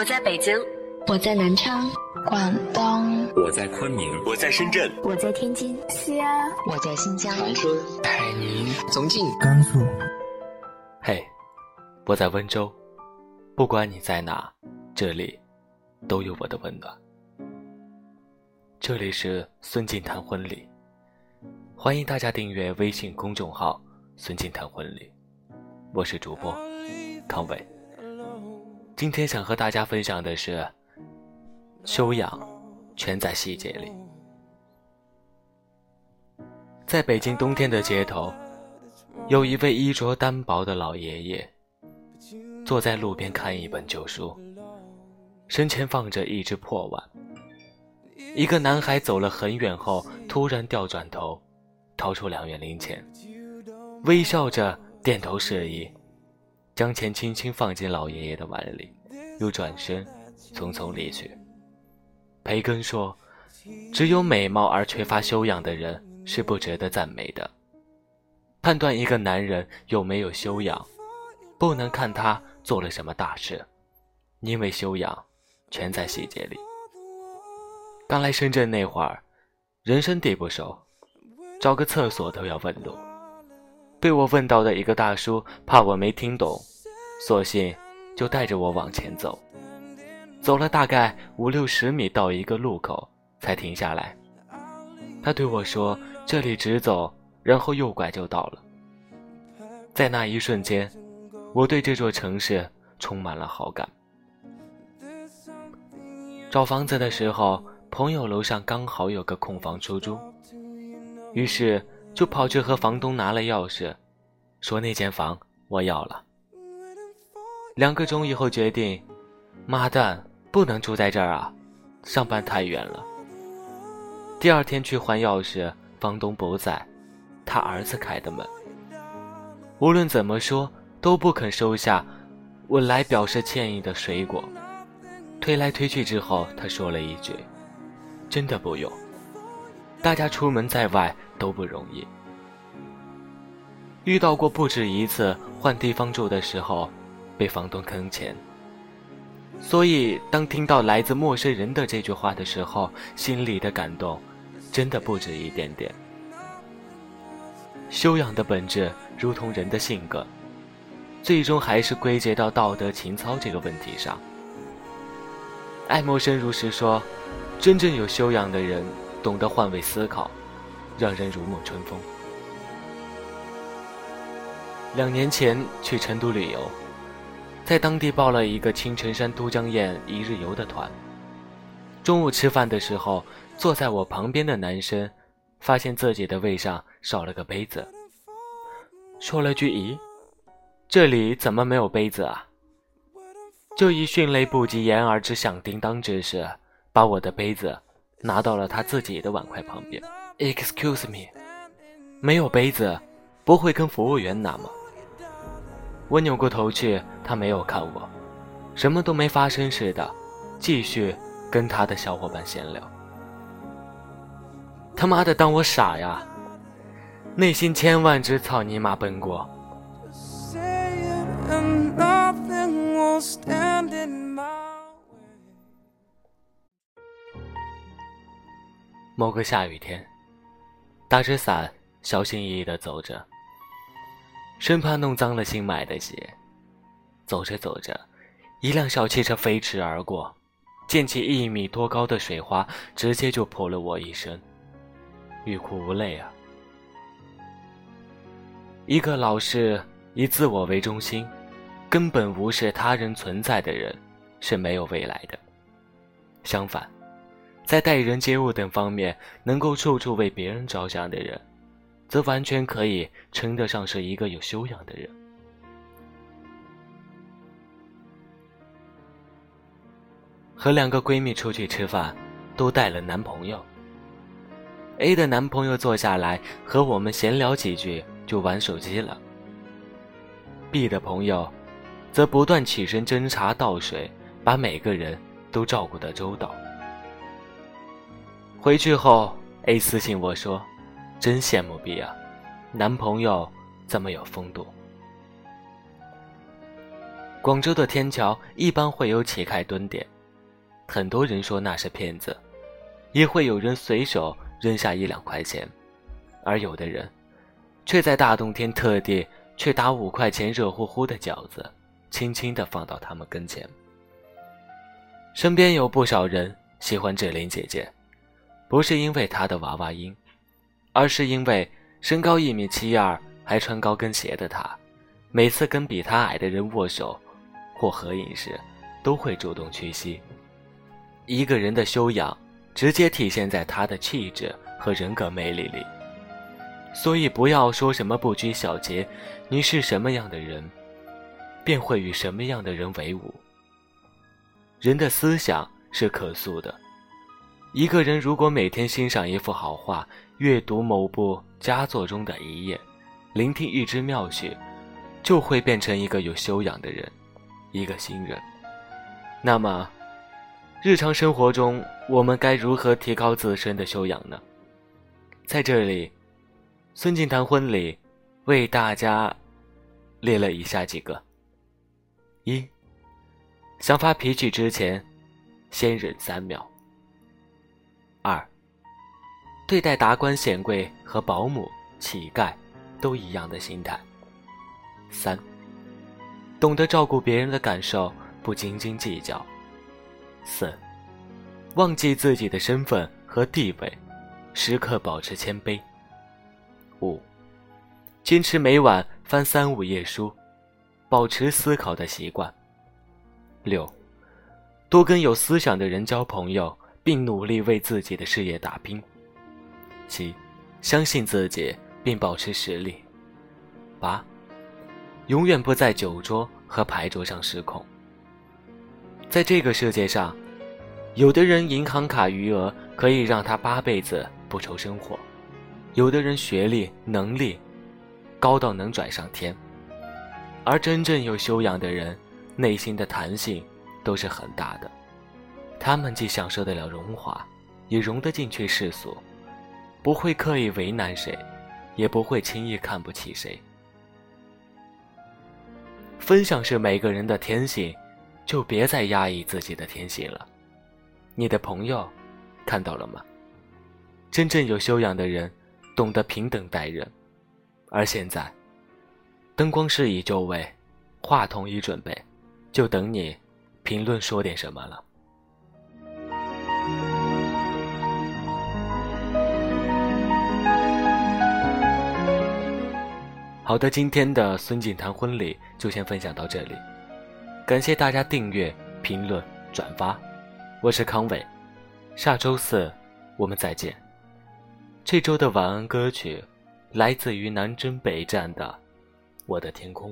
我在北京，我在南昌，广东，我在昆明，我在深圳，我在天津，西安，我在新疆，长春，海宁，重庆，甘肃。嘿，我在温州，不管你在哪，这里都有我的温暖。这里是孙静谈婚礼，欢迎大家订阅微信公众号“孙静谈婚礼”，我是主播康伟。今天想和大家分享的是，修养全在细节里。在北京冬天的街头，有一位衣着单薄的老爷爷，坐在路边看一本旧书，身前放着一只破碗。一个男孩走了很远后，突然掉转头，掏出两元零钱，微笑着点头示意。将钱轻轻放进老爷爷的碗里，又转身匆匆离去。培根说：“只有美貌而缺乏修养的人是不值得赞美的。判断一个男人有没有修养，不能看他做了什么大事，因为修养全在细节里。”刚来深圳那会儿，人生地不熟，找个厕所都要问路。被我问到的一个大叔，怕我没听懂，索性就带着我往前走。走了大概五六十米，到一个路口才停下来。他对我说：“这里直走，然后右拐就到了。”在那一瞬间，我对这座城市充满了好感。找房子的时候，朋友楼上刚好有个空房出租，于是。就跑去和房东拿了钥匙，说那间房我要了。两个钟以后决定，妈蛋，不能住在这儿啊，上班太远了。第二天去还钥匙，房东不在，他儿子开的门。无论怎么说都不肯收下我来表示歉意的水果，推来推去之后，他说了一句：“真的不用。”大家出门在外都不容易，遇到过不止一次换地方住的时候，被房东坑钱。所以当听到来自陌生人的这句话的时候，心里的感动，真的不止一点点。修养的本质，如同人的性格，最终还是归结到道德情操这个问题上。爱默生如是说：“真正有修养的人。”懂得换位思考，让人如沐春风。两年前去成都旅游，在当地报了一个青城山都江堰一日游的团。中午吃饭的时候，坐在我旁边的男生发现自己的位上少了个杯子，说了句：“咦，这里怎么没有杯子啊？”就以迅雷不及掩耳之响叮当之势，把我的杯子。拿到了他自己的碗筷旁边。Excuse me，没有杯子，不会跟服务员拿吗？我扭过头去，他没有看我，什么都没发生似的，继续跟他的小伙伴闲聊。他妈的，当我傻呀？内心千万只草泥马奔过。某个下雨天，打着伞，小心翼翼地走着，生怕弄脏了新买的鞋。走着走着，一辆小汽车飞驰而过，溅起一米多高的水花，直接就泼了我一身。欲哭无泪啊！一个老是以自我为中心，根本无视他人存在的人，是没有未来的。相反。在待人接物等方面能够处处为别人着想的人，则完全可以称得上是一个有修养的人。和两个闺蜜出去吃饭，都带了男朋友。A 的男朋友坐下来和我们闲聊几句，就玩手机了。B 的朋友，则不断起身斟茶倒水，把每个人都照顾得周到。回去后，A 私信我说：“真羡慕 B 啊，男朋友这么有风度。”广州的天桥一般会有乞丐蹲点，很多人说那是骗子，也会有人随手扔下一两块钱，而有的人，却在大冬天特地去打五块钱热乎乎的饺子，轻轻地放到他们跟前。身边有不少人喜欢志玲姐姐，不是因为她的娃娃音，而是因为身高一米七二还穿高跟鞋的她，每次跟比她矮的人握手。或合影时，都会主动屈膝。一个人的修养，直接体现在他的气质和人格魅力里。所以，不要说什么不拘小节，你是什么样的人，便会与什么样的人为伍。人的思想是可塑的。一个人如果每天欣赏一幅好画，阅读某部佳作中的一页，聆听一支妙曲，就会变成一个有修养的人。一个新人，那么，日常生活中我们该如何提高自身的修养呢？在这里，孙静谈婚礼为大家列了以下几个：一，想发脾气之前，先忍三秒；二，对待达官显贵和保姆、乞丐都一样的心态；三。懂得照顾别人的感受，不斤斤计较。四，忘记自己的身份和地位，时刻保持谦卑。五，坚持每晚翻三五页书，保持思考的习惯。六，多跟有思想的人交朋友，并努力为自己的事业打拼。七，相信自己并保持实力。八。永远不在酒桌和牌桌上失控。在这个世界上，有的人银行卡余额可以让他八辈子不愁生活，有的人学历能力高到能拽上天，而真正有修养的人，内心的弹性都是很大的。他们既享受得了荣华，也容得进去世俗，不会刻意为难谁，也不会轻易看不起谁。分享是每个人的天性，就别再压抑自己的天性了。你的朋友看到了吗？真正有修养的人，懂得平等待人。而现在，灯光师已就位，话筒已准备，就等你评论说点什么了。好的，今天的孙锦谈婚礼就先分享到这里，感谢大家订阅、评论、转发，我是康伟，下周四我们再见。这周的晚安歌曲来自于南征北战的《我的天空》。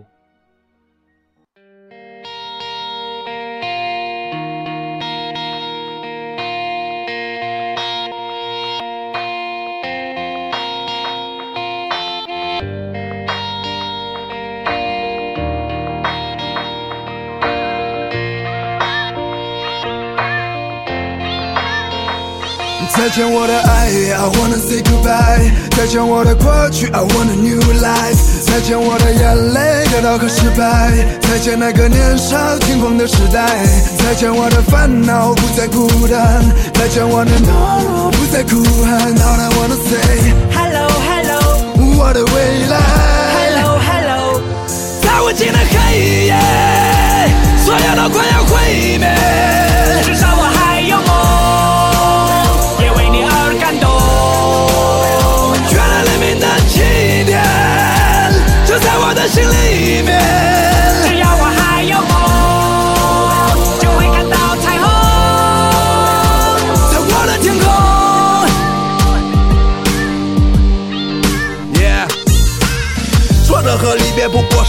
再见我的爱，I wanna say goodbye。再见我的过去，I want a new life。再见我的眼泪，得到和失败。再见那个年少轻狂的时代。再见我的烦恼，不再孤单。再见我的懦弱，不再哭喊。All I wanna say hello hello。我的未来，hello hello。在无尽的黑夜，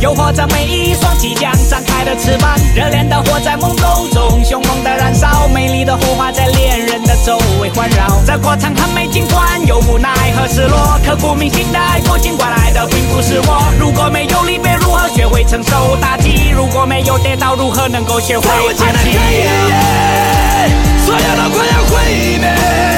诱惑着每一双即将展开的翅膀。热烈的火在梦中中，凶猛的燃烧，美丽的火花在恋人的周围环绕。这过程很美，尽管。有无奈和失落，刻骨铭心的爱过，尽管来的并不是我。如果没有离别，如何学会承受打击？如果没有跌倒，如何能够学会爬起？所有的快要毁灭。